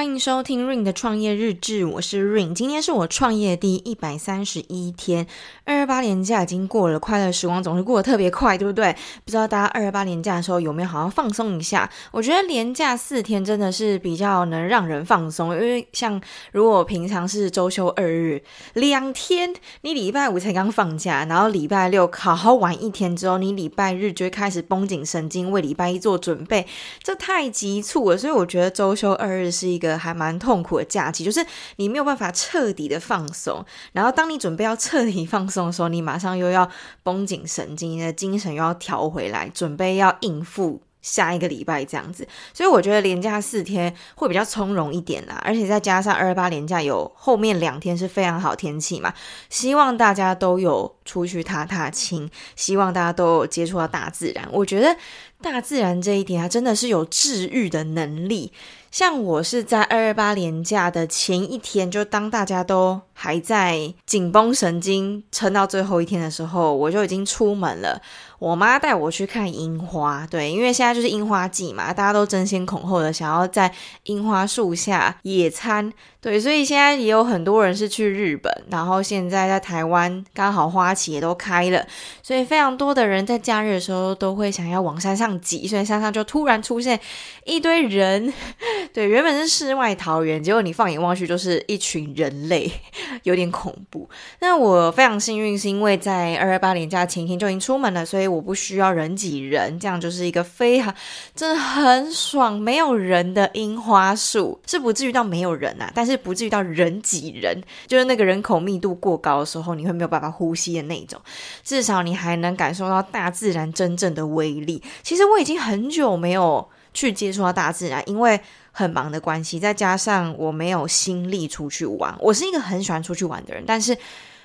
欢迎收听 Ring 的创业日志，我是 Ring。今天是我创业第一百三十一天，二二八连假已经过了，快乐时光总是过得特别快，对不对？不知道大家二二八连假的时候有没有好好放松一下？我觉得连假四天真的是比较能让人放松，因为像如果平常是周休二日，两天你礼拜五才刚放假，然后礼拜六好好玩一天之后，你礼拜日就会开始绷紧神经为礼拜一做准备，这太急促了。所以我觉得周休二日是一个还蛮痛苦的假期，就是你没有办法彻底的放松，然后当你准备要彻底放松的时候，你马上又要绷紧神经，你的精神又要调回来，准备要应付下一个礼拜这样子。所以我觉得连假四天会比较从容一点啦，而且再加上二二八连假有后面两天是非常好天气嘛，希望大家都有出去踏踏青，希望大家都有接触到大自然。我觉得大自然这一点啊，真的是有治愈的能力。像我是在二二八连假的前一天，就当大家都还在紧绷神经撑到最后一天的时候，我就已经出门了。我妈带我去看樱花，对，因为现在就是樱花季嘛，大家都争先恐后的想要在樱花树下野餐，对，所以现在也有很多人是去日本，然后现在在台湾刚好花期也都开了，所以非常多的人在假日的时候都会想要往山上挤，所以山上就突然出现一堆人，对，原本是世外桃源，结果你放眼望去就是一群人类，有点恐怖。那我非常幸运，是因为在二二八连假前一天就已经出门了，所以。我不需要人挤人，这样就是一个非常真的很爽，没有人的樱花树是不至于到没有人啊，但是不至于到人挤人，就是那个人口密度过高的时候，你会没有办法呼吸的那种。至少你还能感受到大自然真正的威力。其实实我已经很久没有去接触到大自然，因为很忙的关系，再加上我没有心力出去玩。我是一个很喜欢出去玩的人，但是。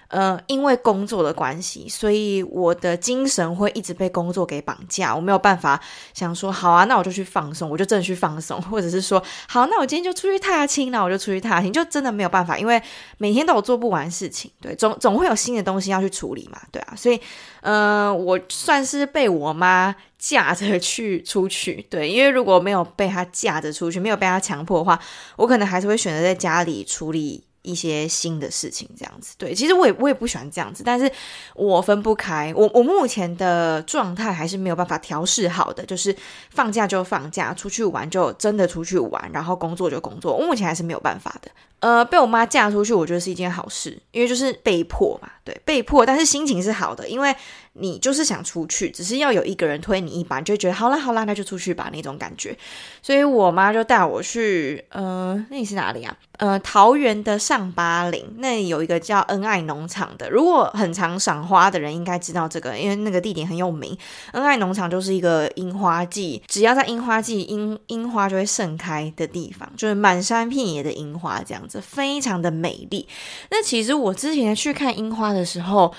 呃，因为工作的关系，所以我的精神会一直被工作给绑架。我没有办法想说，好啊，那我就去放松，我就真的去放松，或者是说，好，那我今天就出去踏青，那我就出去踏青，就真的没有办法，因为每天都有做不完事情，对，总 总会有新的东西要去处理嘛，对啊，所以，呃，我算是被我妈架着去出去，对，因为如果没有被她架着出去，没有被她强迫的话，我可能还是会选择在家里处理。一些新的事情，这样子，对，其实我也我也不喜欢这样子，但是我分不开，我我目前的状态还是没有办法调试好的，就是放假就放假，出去玩就真的出去玩，然后工作就工作，我目前还是没有办法的。呃，被我妈嫁出去，我觉得是一件好事，因为就是被迫嘛，对，被迫，但是心情是好的，因为你就是想出去，只是要有一个人推你一把，你就觉得好啦好啦，那就出去吧那种感觉。所以我妈就带我去，呃，那里是哪里啊？呃，桃园的上巴陵，那里有一个叫恩爱农场的。如果很常赏花的人应该知道这个，因为那个地点很有名。恩爱农场就是一个樱花季，只要在樱花季，樱樱花就会盛开的地方，就是满山遍野的樱花这样子。非常的美丽。那其实我之前去看樱花的时候，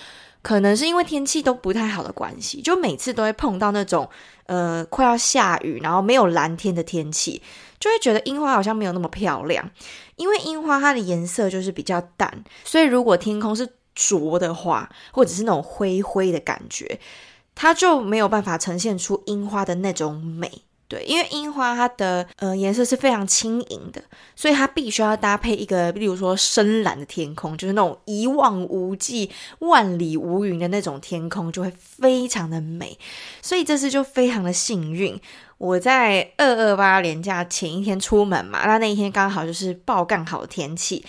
可能是因为天气都不太好的关系，就每次都会碰到那种呃快要下雨，然后没有蓝天的天气，就会觉得樱花好像没有那么漂亮。因为樱花它的颜色就是比较淡，所以如果天空是浊的话，或者是那种灰灰的感觉，它就没有办法呈现出樱花的那种美。对，因为樱花它的呃颜色是非常轻盈的，所以它必须要搭配一个，例如说深蓝的天空，就是那种一望无际、万里无云的那种天空，就会非常的美。所以这次就非常的幸运，我在二二八连假前一天出门嘛，那那一天刚好就是爆干好天气，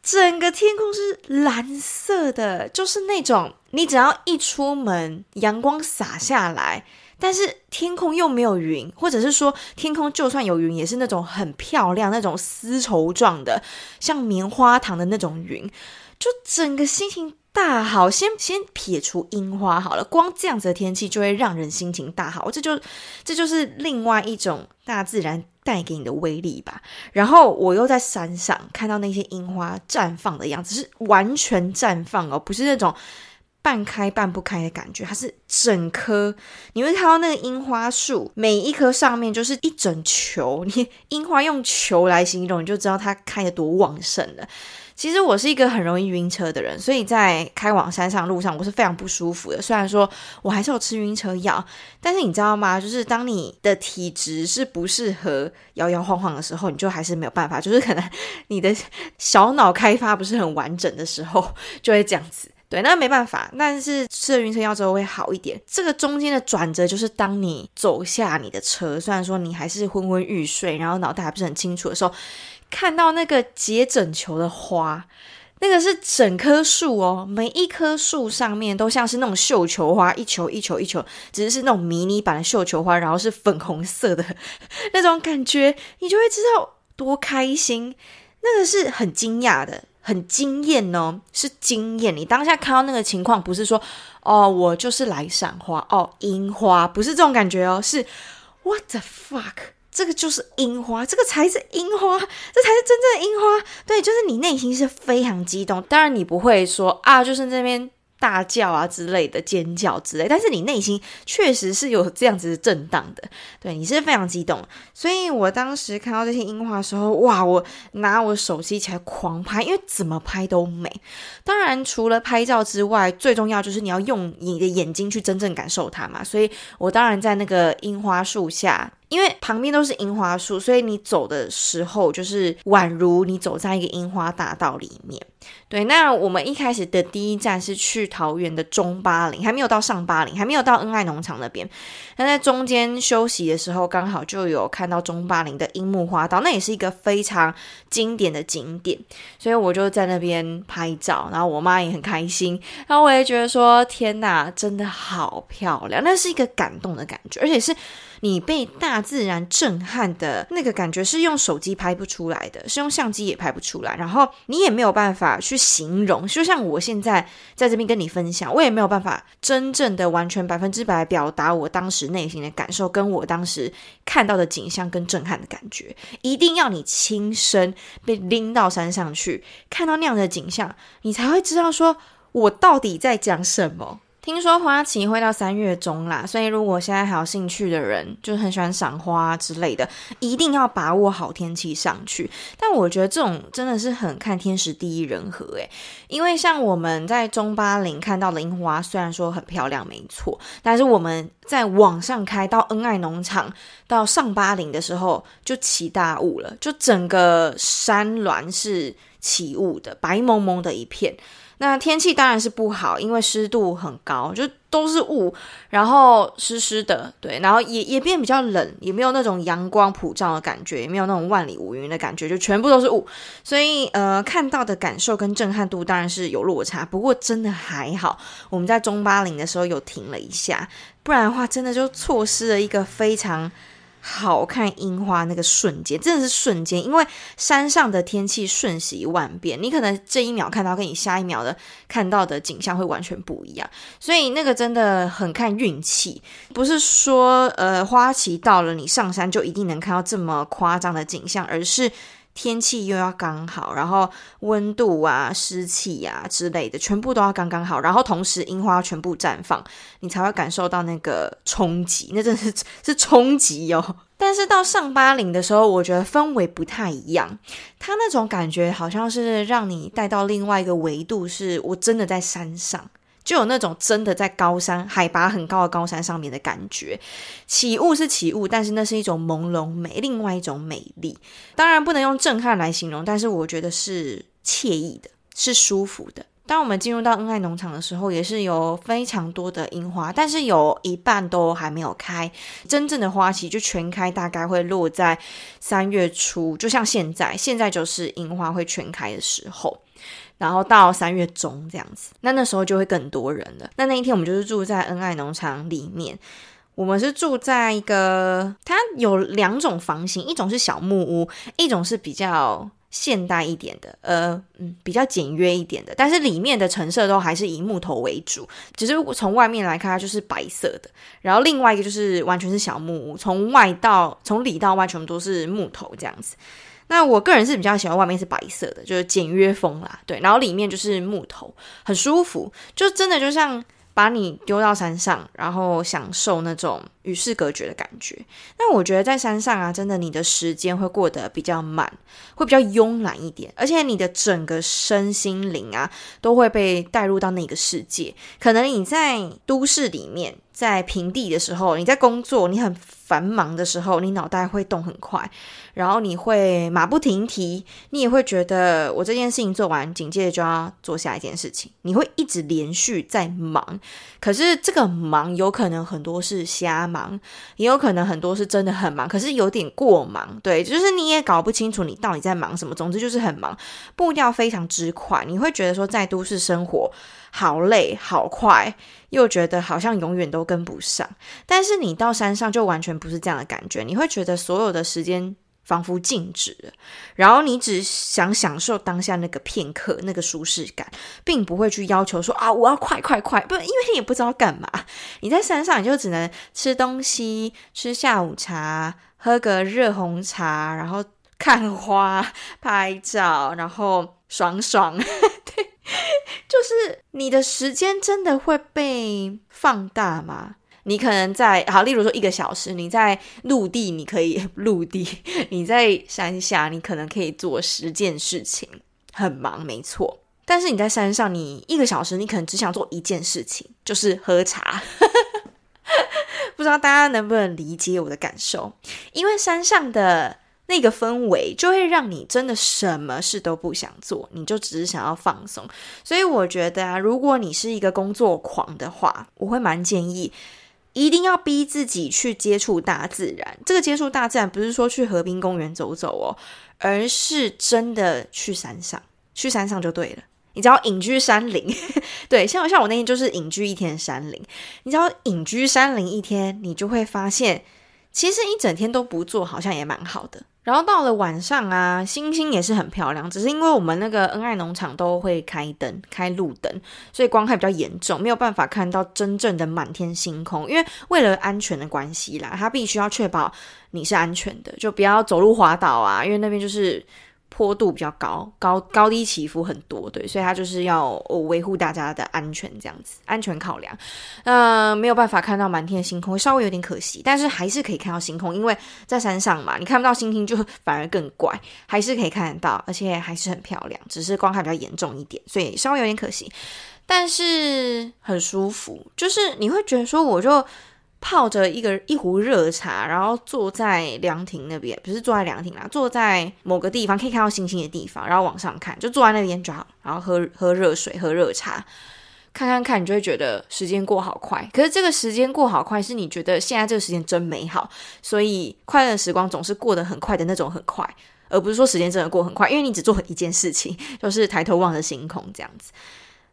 整个天空是蓝色的，就是那种你只要一出门，阳光洒下来。但是天空又没有云，或者是说天空就算有云，也是那种很漂亮、那种丝绸状的，像棉花糖的那种云，就整个心情大好。先先撇除樱花好了，光这样子的天气就会让人心情大好。这就这就是另外一种大自然带给你的威力吧。然后我又在山上看到那些樱花绽放的样子，是完全绽放哦，不是那种。半开半不开的感觉，它是整棵。你会看到那个樱花树，每一棵上面就是一整球。你 樱花用球来形容，你就知道它开得多旺盛了。其实我是一个很容易晕车的人，所以在开往山上路上我是非常不舒服的。虽然说我还是有吃晕车药，但是你知道吗？就是当你的体质是不适合摇摇晃晃的时候，你就还是没有办法。就是可能 你的小脑开发不是很完整的时候，就会这样子。对，那没办法。但是吃了晕车药之后会好一点。这个中间的转折就是当你走下你的车，虽然说你还是昏昏欲睡，然后脑袋还不是很清楚的时候。看到那个结整球的花，那个是整棵树哦，每一棵树上面都像是那种绣球花，一球一球一球，只是是那种迷你版的绣球花，然后是粉红色的 那种感觉，你就会知道多开心。那个是很惊讶的，很惊艳哦，是惊艳。你当下看到那个情况，不是说哦，我就是来赏花哦，樱花，不是这种感觉哦，是 What the fuck？这个就是樱花，这个才是樱花，这才是真正的樱花。对，就是你内心是非常激动，当然你不会说啊，就是那边。大叫啊之类的，尖叫之类，但是你内心确实是有这样子震荡的，对，你是非常激动。所以我当时看到这些樱花的时候，哇，我拿我手机起来狂拍，因为怎么拍都美。当然，除了拍照之外，最重要就是你要用你的眼睛去真正感受它嘛。所以我当然在那个樱花树下。因为旁边都是樱花树，所以你走的时候就是宛如你走在一个樱花大道里面。对，那我们一开始的第一站是去桃园的中八林，还没有到上八林，还没有到恩爱农场那边。那在中间休息的时候，刚好就有看到中八林的樱木花道，那也是一个非常经典的景点，所以我就在那边拍照，然后我妈也很开心，然后我也觉得说：天哪，真的好漂亮，那是一个感动的感觉，而且是。你被大自然震撼的那个感觉是用手机拍不出来的，是用相机也拍不出来，然后你也没有办法去形容。就像我现在在这边跟你分享，我也没有办法真正的完全百分之百 表达我当时内心的感受，跟我当时看到的景象跟震撼的感觉。一定要你亲身被拎到山上去，看到那样的景象，你才会知道说我到底在讲什么。听说花期会到三月中啦，所以如果现在还有兴趣的人，就是很喜欢赏花之类的，一定要把握好天气上去。但我觉得这种真的是很看天时地利人和诶，因为像我们在中八林看到的樱花，虽然说很漂亮，没错，但是我们在往上开到恩爱农场到上八林的时候，就起大雾了，就整个山峦是起雾的，白蒙蒙的一片。那天气当然是不好，因为湿度很高，就都是雾，然后湿湿的，对，然后也也变比较冷，也没有那种阳光普照的感觉，也没有那种万里无云的感觉，就全部都是雾，所以呃，看到的感受跟震撼度当然是有落差，不过真的还好，我们在中八零的时候有停了一下，不然的话真的就错失了一个非常。好看樱花那个瞬间，真的是瞬间，因为山上的天气瞬息万变，你可能这一秒看到，跟你下一秒的看到的景象会完全不一样，所以那个真的很看运气，不是说呃花期到了，你上山就一定能看到这么夸张的景象，而是。天气又要刚好，然后温度啊、湿气啊之类的，全部都要刚刚好，然后同时樱花全部绽放，你才会感受到那个冲击，那真的是是冲击哦。但是到上八零的时候，我觉得氛围不太一样，它那种感觉好像是让你带到另外一个维度，是我真的在山上。就有那种真的在高山、海拔很高的高山上面的感觉。起雾是起雾，但是那是一种朦胧美，另外一种美丽。当然不能用震撼来形容，但是我觉得是惬意的，是舒服的。当我们进入到恩爱农场的时候，也是有非常多的樱花，但是有一半都还没有开。真正的花期就全开，大概会落在三月初，就像现在，现在就是樱花会全开的时候。然后到三月中这样子，那那时候就会更多人了。那那一天我们就是住在恩爱农场里面，我们是住在一个，它有两种房型，一种是小木屋，一种是比较现代一点的，呃，嗯，比较简约一点的。但是里面的陈设都还是以木头为主，只是从外面来看它就是白色的。然后另外一个就是完全是小木屋，从外到从里到外全部都是木头这样子。那我个人是比较喜欢外面是白色的，就是简约风啦，对，然后里面就是木头，很舒服，就真的就像把你丢到山上，然后享受那种与世隔绝的感觉。那我觉得在山上啊，真的你的时间会过得比较慢，会比较慵懒一点，而且你的整个身心灵啊，都会被带入到那个世界。可能你在都市里面。在平地的时候，你在工作，你很繁忙的时候，你脑袋会动很快，然后你会马不停蹄，你也会觉得我这件事情做完，紧接着就要做下一件事情，你会一直连续在忙。可是这个忙有可能很多是瞎忙，也有可能很多是真的很忙，可是有点过忙。对，就是你也搞不清楚你到底在忙什么。总之就是很忙，步调非常之快，你会觉得说在都市生活好累好快。又觉得好像永远都跟不上，但是你到山上就完全不是这样的感觉，你会觉得所有的时间仿佛静止，然后你只想享受当下那个片刻那个舒适感，并不会去要求说啊，我要快快快，不，因为你也不知道干嘛。你在山上你就只能吃东西、吃下午茶、喝个热红茶，然后看花、拍照，然后爽爽。对。就是你的时间真的会被放大吗？你可能在好，例如说一个小时，你在陆地，你可以陆地；你在山下，你可能可以做十件事情，很忙，没错。但是你在山上，你一个小时，你可能只想做一件事情，就是喝茶。不知道大家能不能理解我的感受？因为山上的。那个氛围就会让你真的什么事都不想做，你就只是想要放松。所以我觉得啊，如果你是一个工作狂的话，我会蛮建议一定要逼自己去接触大自然。这个接触大自然不是说去河滨公园走走哦，而是真的去山上，去山上就对了。你只要隐居山林，对，像像我那天就是隐居一天山林。你只要隐居山林一天，你就会发现，其实一整天都不做，好像也蛮好的。然后到了晚上啊，星星也是很漂亮，只是因为我们那个恩爱农场都会开灯，开路灯，所以光害比较严重，没有办法看到真正的满天星空。因为为了安全的关系啦，它必须要确保你是安全的，就不要走路滑倒啊，因为那边就是。坡度比较高，高高低起伏很多，对，所以它就是要维护大家的安全，这样子安全考量。呃，没有办法看到满天的星空，稍微有点可惜，但是还是可以看到星空，因为在山上嘛，你看不到星星就反而更怪，还是可以看得到，而且还是很漂亮，只是光害比较严重一点，所以稍微有点可惜，但是很舒服，就是你会觉得说我就。泡着一个一壶热茶，然后坐在凉亭那边，不是坐在凉亭啦，坐在某个地方可以看到星星的地方，然后往上看，就坐在那边抓，然后喝喝热水，喝热茶，看看看，你就会觉得时间过好快。可是这个时间过好快，是你觉得现在这个时间真美好，所以快乐时光总是过得很快的那种很快，而不是说时间真的过很快，因为你只做一件事情，就是抬头望着星空这样子。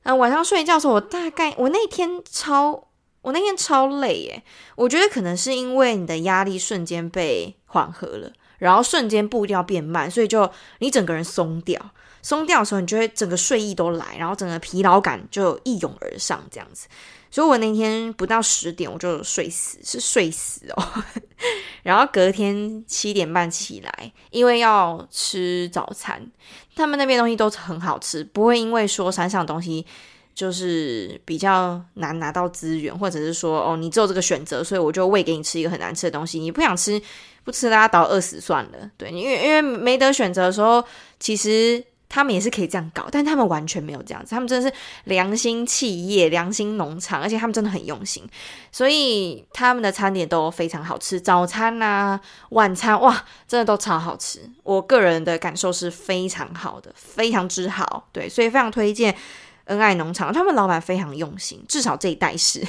嗯、晚上睡觉的时候，我大概我那天超。我那天超累耶，我觉得可能是因为你的压力瞬间被缓和了，然后瞬间步调变慢，所以就你整个人松掉，松掉的时候，你就会整个睡意都来，然后整个疲劳感就一涌而上，这样子。所以我那天不到十点我就睡死，是睡死哦。然后隔天七点半起来，因为要吃早餐，他们那边东西都很好吃，不会因为说山上的东西。就是比较难拿到资源，或者是说，哦，你只有这个选择，所以我就喂给你吃一个很难吃的东西。你不想吃，不吃拉倒，饿死算了。对，因为因为没得选择的时候，其实他们也是可以这样搞，但他们完全没有这样子。他们真的是良心企业、良心农场，而且他们真的很用心，所以他们的餐点都非常好吃。早餐啊，晚餐，哇，真的都超好吃。我个人的感受是非常好的，非常之好。对，所以非常推荐。恩爱农场，他们老板非常用心，至少这一代是。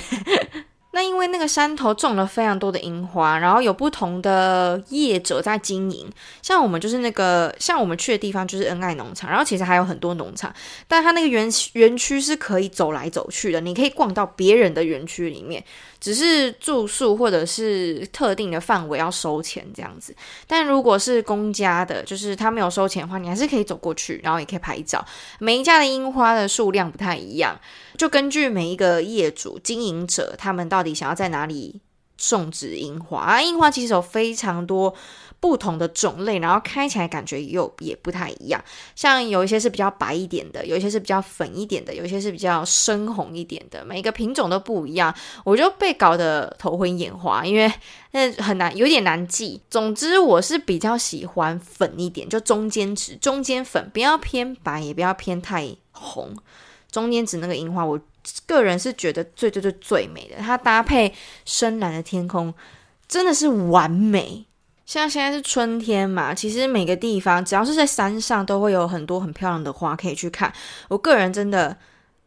那因为那个山头种了非常多的樱花，然后有不同的业者在经营。像我们就是那个，像我们去的地方就是恩爱农场，然后其实还有很多农场，但它那个园园区是可以走来走去的，你可以逛到别人的园区里面。只是住宿或者是特定的范围要收钱这样子，但如果是公家的，就是他没有收钱的话，你还是可以走过去，然后也可以拍照。每一家的樱花的数量不太一样，就根据每一个业主经营者他们到底想要在哪里种植樱花啊。樱花其实有非常多不同的种类，然后开起来感觉又也不太一样。像有一些是比较白一点的，有一些是比较粉一点的，有一些是比较深红一点的，每一个品种都不一样，我就被搞得头昏眼花，因为那很难，有点难记。总之，我是比较喜欢粉一点，就中间值，中间粉，不要偏白，也不要偏太红，中间指那个樱花，我个人是觉得最最最最美的，它搭配深蓝的天空，真的是完美。像现在是春天嘛，其实每个地方只要是在山上，都会有很多很漂亮的花可以去看。我个人真的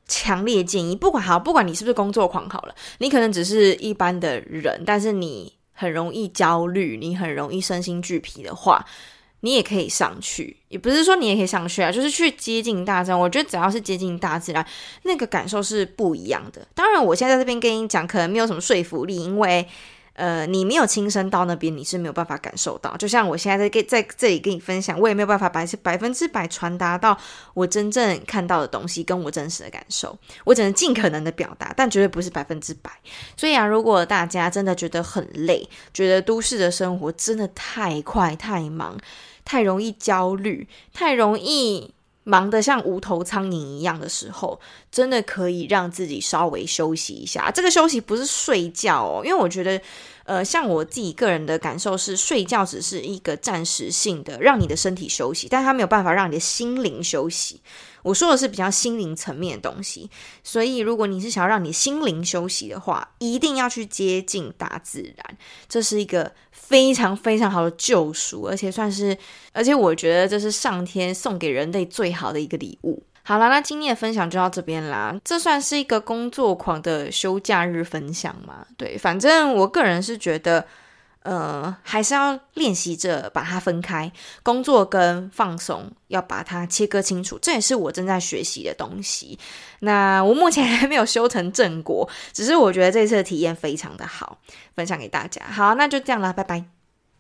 强烈建议，不管好，不管你是不是工作狂好了，你可能只是一般的人，但是你很容易焦虑，你很容易身心俱疲的话，你也可以上去。也不是说你也可以上去啊，就是去接近大自然。我觉得只要是接近大自然，那个感受是不一样的。当然，我现在在这边跟你讲，可能没有什么说服力，因为。呃，你没有亲身到那边，你是没有办法感受到。就像我现在在给在这里跟你分享，我也没有办法百百分之百传达到我真正看到的东西跟我真实的感受。我只能尽可能的表达，但绝对不是百分之百。所以啊，如果大家真的觉得很累，觉得都市的生活真的太快、太忙、太容易焦虑、太容易。忙得像无头苍蝇一样的时候，真的可以让自己稍微休息一下。这个休息不是睡觉哦，因为我觉得，呃，像我自己个人的感受是，睡觉只是一个暂时性的，让你的身体休息，但它没有办法让你的心灵休息。我说的是比较心灵层面的东西，所以如果你是想要让你心灵休息的话，一定要去接近大自然，这是一个非常非常好的救赎，而且算是，而且我觉得这是上天送给人类最好的一个礼物。好啦，那今天的分享就到这边啦，这算是一个工作狂的休假日分享嘛？对，反正我个人是觉得。呃，还是要练习着把它分开，工作跟放松要把它切割清楚，这也是我正在学习的东西。那我目前还没有修成正果，只是我觉得这次的体验非常的好，分享给大家。好，那就这样了，拜拜。